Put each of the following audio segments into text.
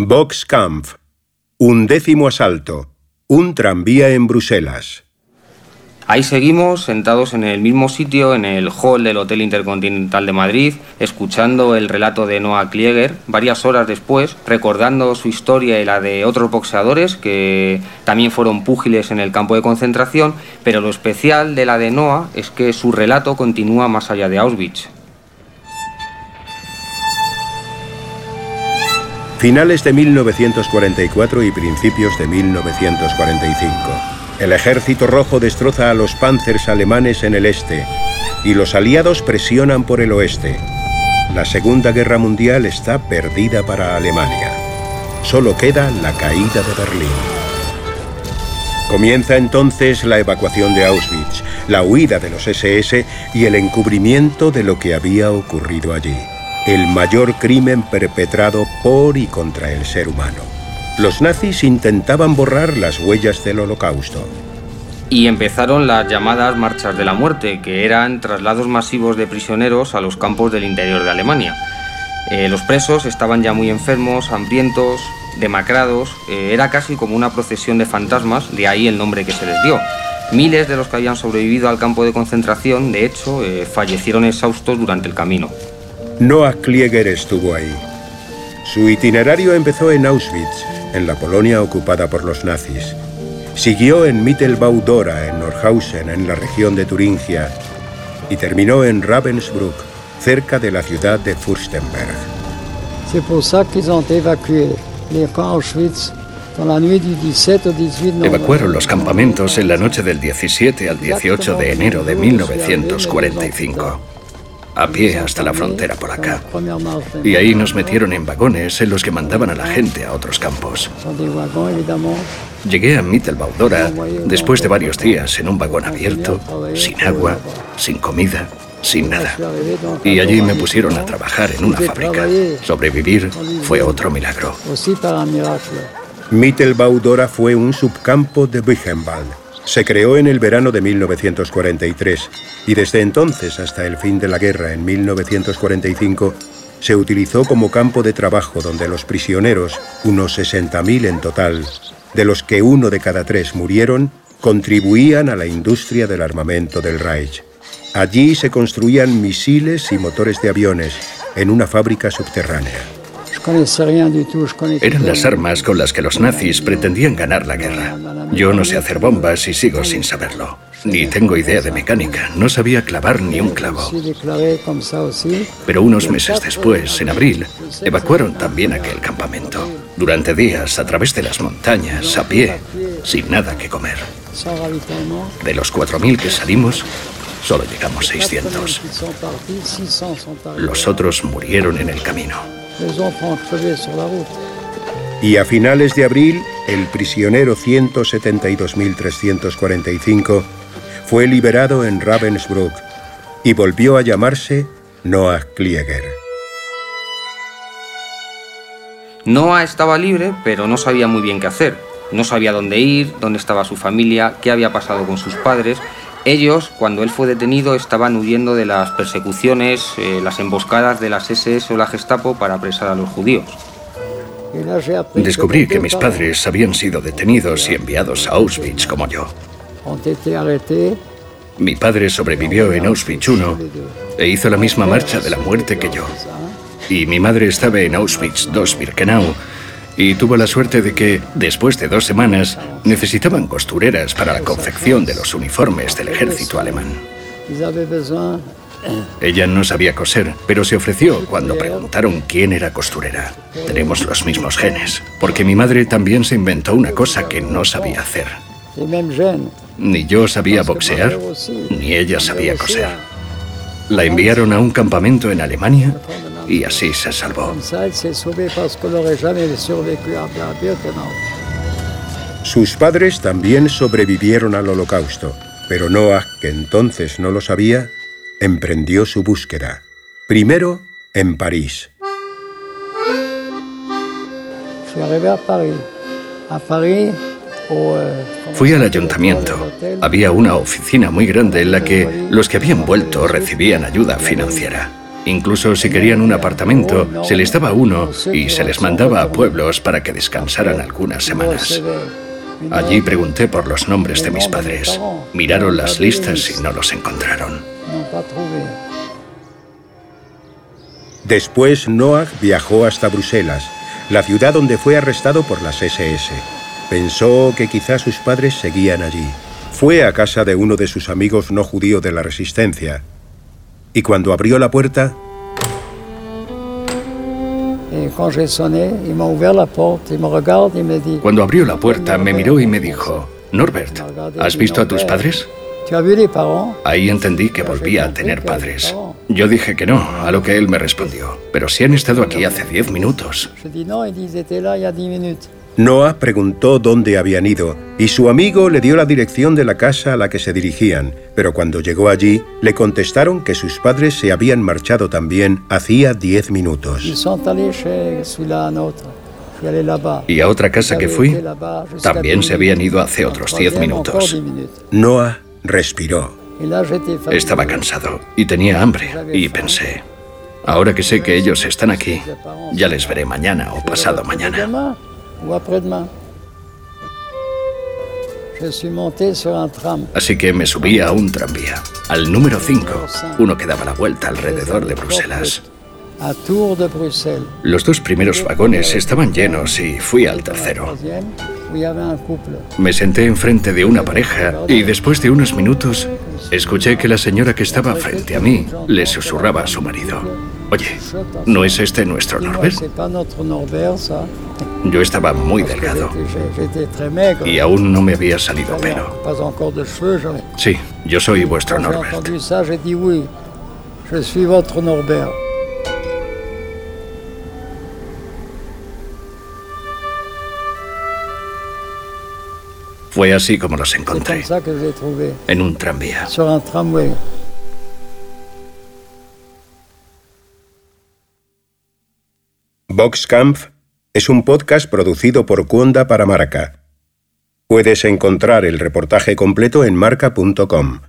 Boxkampf. Undécimo asalto. Un tranvía en Bruselas. Ahí seguimos, sentados en el mismo sitio, en el hall del Hotel Intercontinental de Madrid, escuchando el relato de Noah Klieger, varias horas después, recordando su historia y la de otros boxeadores que también fueron púgiles en el campo de concentración, pero lo especial de la de Noah es que su relato continúa más allá de Auschwitz. Finales de 1944 y principios de 1945. El ejército rojo destroza a los panzers alemanes en el este y los aliados presionan por el oeste. La Segunda Guerra Mundial está perdida para Alemania. Solo queda la caída de Berlín. Comienza entonces la evacuación de Auschwitz, la huida de los SS y el encubrimiento de lo que había ocurrido allí el mayor crimen perpetrado por y contra el ser humano. Los nazis intentaban borrar las huellas del holocausto. Y empezaron las llamadas marchas de la muerte, que eran traslados masivos de prisioneros a los campos del interior de Alemania. Eh, los presos estaban ya muy enfermos, hambrientos, demacrados, eh, era casi como una procesión de fantasmas, de ahí el nombre que se les dio. Miles de los que habían sobrevivido al campo de concentración, de hecho, eh, fallecieron exhaustos durante el camino. Noah Klieger estuvo ahí. Su itinerario empezó en Auschwitz, en la Polonia ocupada por los nazis. Siguió en Mittelbau-Dora, en Nordhausen, en la región de Turingia, y terminó en Ravensbrück, cerca de la ciudad de Fürstenberg. Evacuaron los campamentos en la noche del 17 al 18 de enero de 1945 a pie hasta la frontera por acá. Y ahí nos metieron en vagones en los que mandaban a la gente a otros campos. Llegué a Mittelbaudora después de varios días en un vagón abierto, sin agua, sin comida, sin nada. Y allí me pusieron a trabajar en una fábrica. Sobrevivir fue otro milagro. Mittelbaudora fue un subcampo de Buchenwald se creó en el verano de 1943 y desde entonces hasta el fin de la guerra en 1945 se utilizó como campo de trabajo donde los prisioneros, unos 60.000 en total, de los que uno de cada tres murieron, contribuían a la industria del armamento del Reich. Allí se construían misiles y motores de aviones en una fábrica subterránea. Eran las armas con las que los nazis pretendían ganar la guerra. Yo no sé hacer bombas y sigo sin saberlo. Ni tengo idea de mecánica, no sabía clavar ni un clavo. Pero unos meses después, en abril, evacuaron también aquel campamento. Durante días, a través de las montañas, a pie, sin nada que comer. De los 4.000 que salimos, solo llegamos 600. Los otros murieron en el camino. Y a finales de abril, el prisionero 172.345 fue liberado en Ravensbrück y volvió a llamarse Noah Klieger. Noah estaba libre, pero no sabía muy bien qué hacer. No sabía dónde ir, dónde estaba su familia, qué había pasado con sus padres ellos, cuando él fue detenido, estaban huyendo de las persecuciones, eh, las emboscadas de las SS o la Gestapo para apresar a los judíos. Descubrí que mis padres habían sido detenidos y enviados a Auschwitz como yo. Mi padre sobrevivió en Auschwitz I e hizo la misma marcha de la muerte que yo. Y mi madre estaba en Auschwitz II Birkenau y tuvo la suerte de que, después de dos semanas, necesitaban costureras para la confección de los uniformes del ejército alemán. Ella no sabía coser, pero se ofreció cuando preguntaron quién era costurera. Tenemos los mismos genes, porque mi madre también se inventó una cosa que no sabía hacer. Ni yo sabía boxear, ni ella sabía coser. La enviaron a un campamento en Alemania y así se salvó. Sus padres también sobrevivieron al holocausto, pero Noah, que entonces no lo sabía, emprendió su búsqueda. Primero en París. Fui al ayuntamiento. Había una oficina muy grande en la que los que habían vuelto recibían ayuda financiera Incluso si querían un apartamento, se les daba uno y se les mandaba a pueblos para que descansaran algunas semanas. Allí pregunté por los nombres de mis padres. Miraron las listas y no los encontraron. Después Noah viajó hasta Bruselas, la ciudad donde fue arrestado por las SS. Pensó que quizás sus padres seguían allí. Fue a casa de uno de sus amigos no judíos de la resistencia. Y cuando abrió la puerta... Cuando abrió la puerta me miró y me dijo, Norbert, ¿has visto a tus padres? Ahí entendí que volvía a tener padres. Yo dije que no, a lo que él me respondió. Pero si han estado aquí hace diez minutos. Noah preguntó dónde habían ido y su amigo le dio la dirección de la casa a la que se dirigían, pero cuando llegó allí le contestaron que sus padres se habían marchado también hacía diez minutos. Y a otra casa que fui, también se habían ido hace otros diez minutos. Noah respiró. Estaba cansado y tenía hambre y pensé, ahora que sé que ellos están aquí, ya les veré mañana o pasado mañana. Así que me subí a un tranvía, al número 5, uno que daba la vuelta alrededor de Bruselas. Los dos primeros vagones estaban llenos y fui al tercero. Me senté enfrente de una pareja y después de unos minutos escuché que la señora que estaba frente a mí le susurraba a su marido. Oye, ¿no es este nuestro Norbert? Yo estaba muy delgado y aún no me había salido pelo. Sí, yo soy vuestro Norbert. Fue así como los encontré. En un tranvía. Camp es un podcast producido por Cuonda para Marca. Puedes encontrar el reportaje completo en marca.com.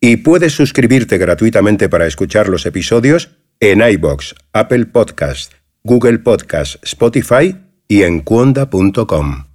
Y puedes suscribirte gratuitamente para escuchar los episodios en iBox, Apple Podcast, Google Podcast, Spotify y en cuonda.com.